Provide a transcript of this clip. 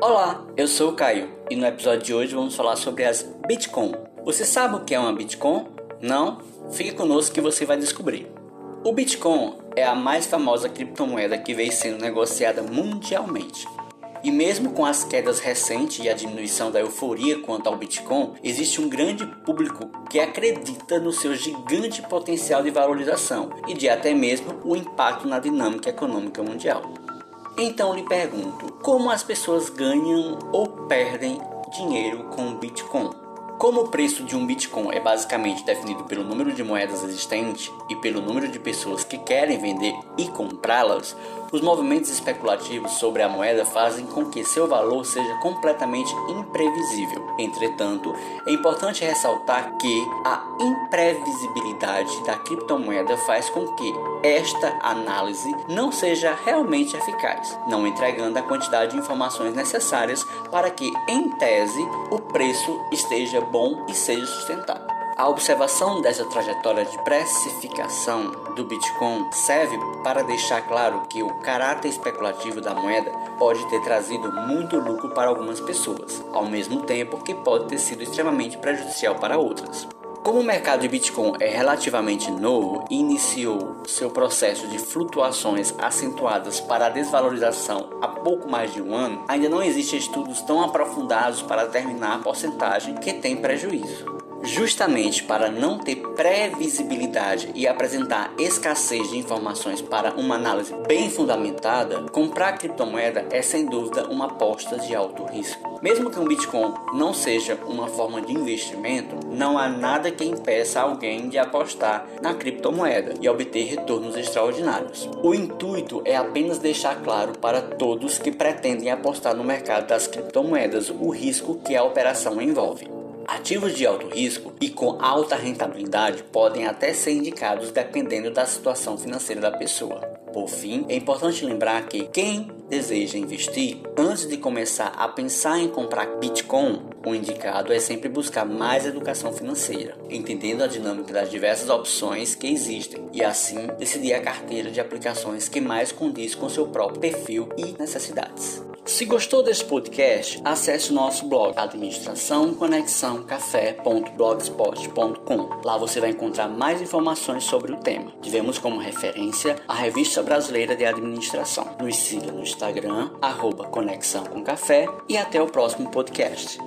Olá, eu sou o Caio e no episódio de hoje vamos falar sobre as Bitcoin. Você sabe o que é uma Bitcoin? Não? Fique conosco que você vai descobrir. O Bitcoin é a mais famosa criptomoeda que vem sendo negociada mundialmente. E mesmo com as quedas recentes e a diminuição da euforia quanto ao Bitcoin, existe um grande público que acredita no seu gigante potencial de valorização e de até mesmo o impacto na dinâmica econômica mundial. Então lhe pergunto, como as pessoas ganham ou perdem dinheiro com o Bitcoin? Como o preço de um Bitcoin é basicamente definido pelo número de moedas existentes e pelo número de pessoas que querem vender e comprá-las, os movimentos especulativos sobre a moeda fazem com que seu valor seja completamente imprevisível. Entretanto, é importante ressaltar que a imprevisibilidade da criptomoeda faz com que esta análise não seja realmente eficaz, não entregando a quantidade de informações necessárias para que, em tese, o preço esteja bom e seja sustentável. A observação dessa trajetória de precificação do Bitcoin serve para deixar claro que o caráter especulativo da moeda pode ter trazido muito lucro para algumas pessoas, ao mesmo tempo que pode ter sido extremamente prejudicial para outras. Como o mercado de Bitcoin é relativamente novo e iniciou seu processo de flutuações acentuadas para a desvalorização há pouco mais de um ano, ainda não existem estudos tão aprofundados para determinar a porcentagem que tem prejuízo. Justamente para não ter previsibilidade e apresentar escassez de informações para uma análise bem fundamentada, comprar criptomoeda é sem dúvida uma aposta de alto risco. Mesmo que um Bitcoin não seja uma forma de investimento, não há nada que impeça alguém de apostar na criptomoeda e obter retornos extraordinários. O intuito é apenas deixar claro para todos que pretendem apostar no mercado das criptomoedas o risco que a operação envolve. Ativos de alto risco e com alta rentabilidade podem até ser indicados dependendo da situação financeira da pessoa. Por fim, é importante lembrar que quem deseja investir, antes de começar a pensar em comprar Bitcoin, o indicado é sempre buscar mais educação financeira, entendendo a dinâmica das diversas opções que existem e assim decidir a carteira de aplicações que mais condiz com seu próprio perfil e necessidades. Se gostou desse podcast, acesse o nosso blog administraçãoconexãocafé.blogspot.com. Lá você vai encontrar mais informações sobre o tema. Tivemos como referência a Revista Brasileira de Administração. Nos siga no Instagram, arroba Conexão com Café e até o próximo podcast.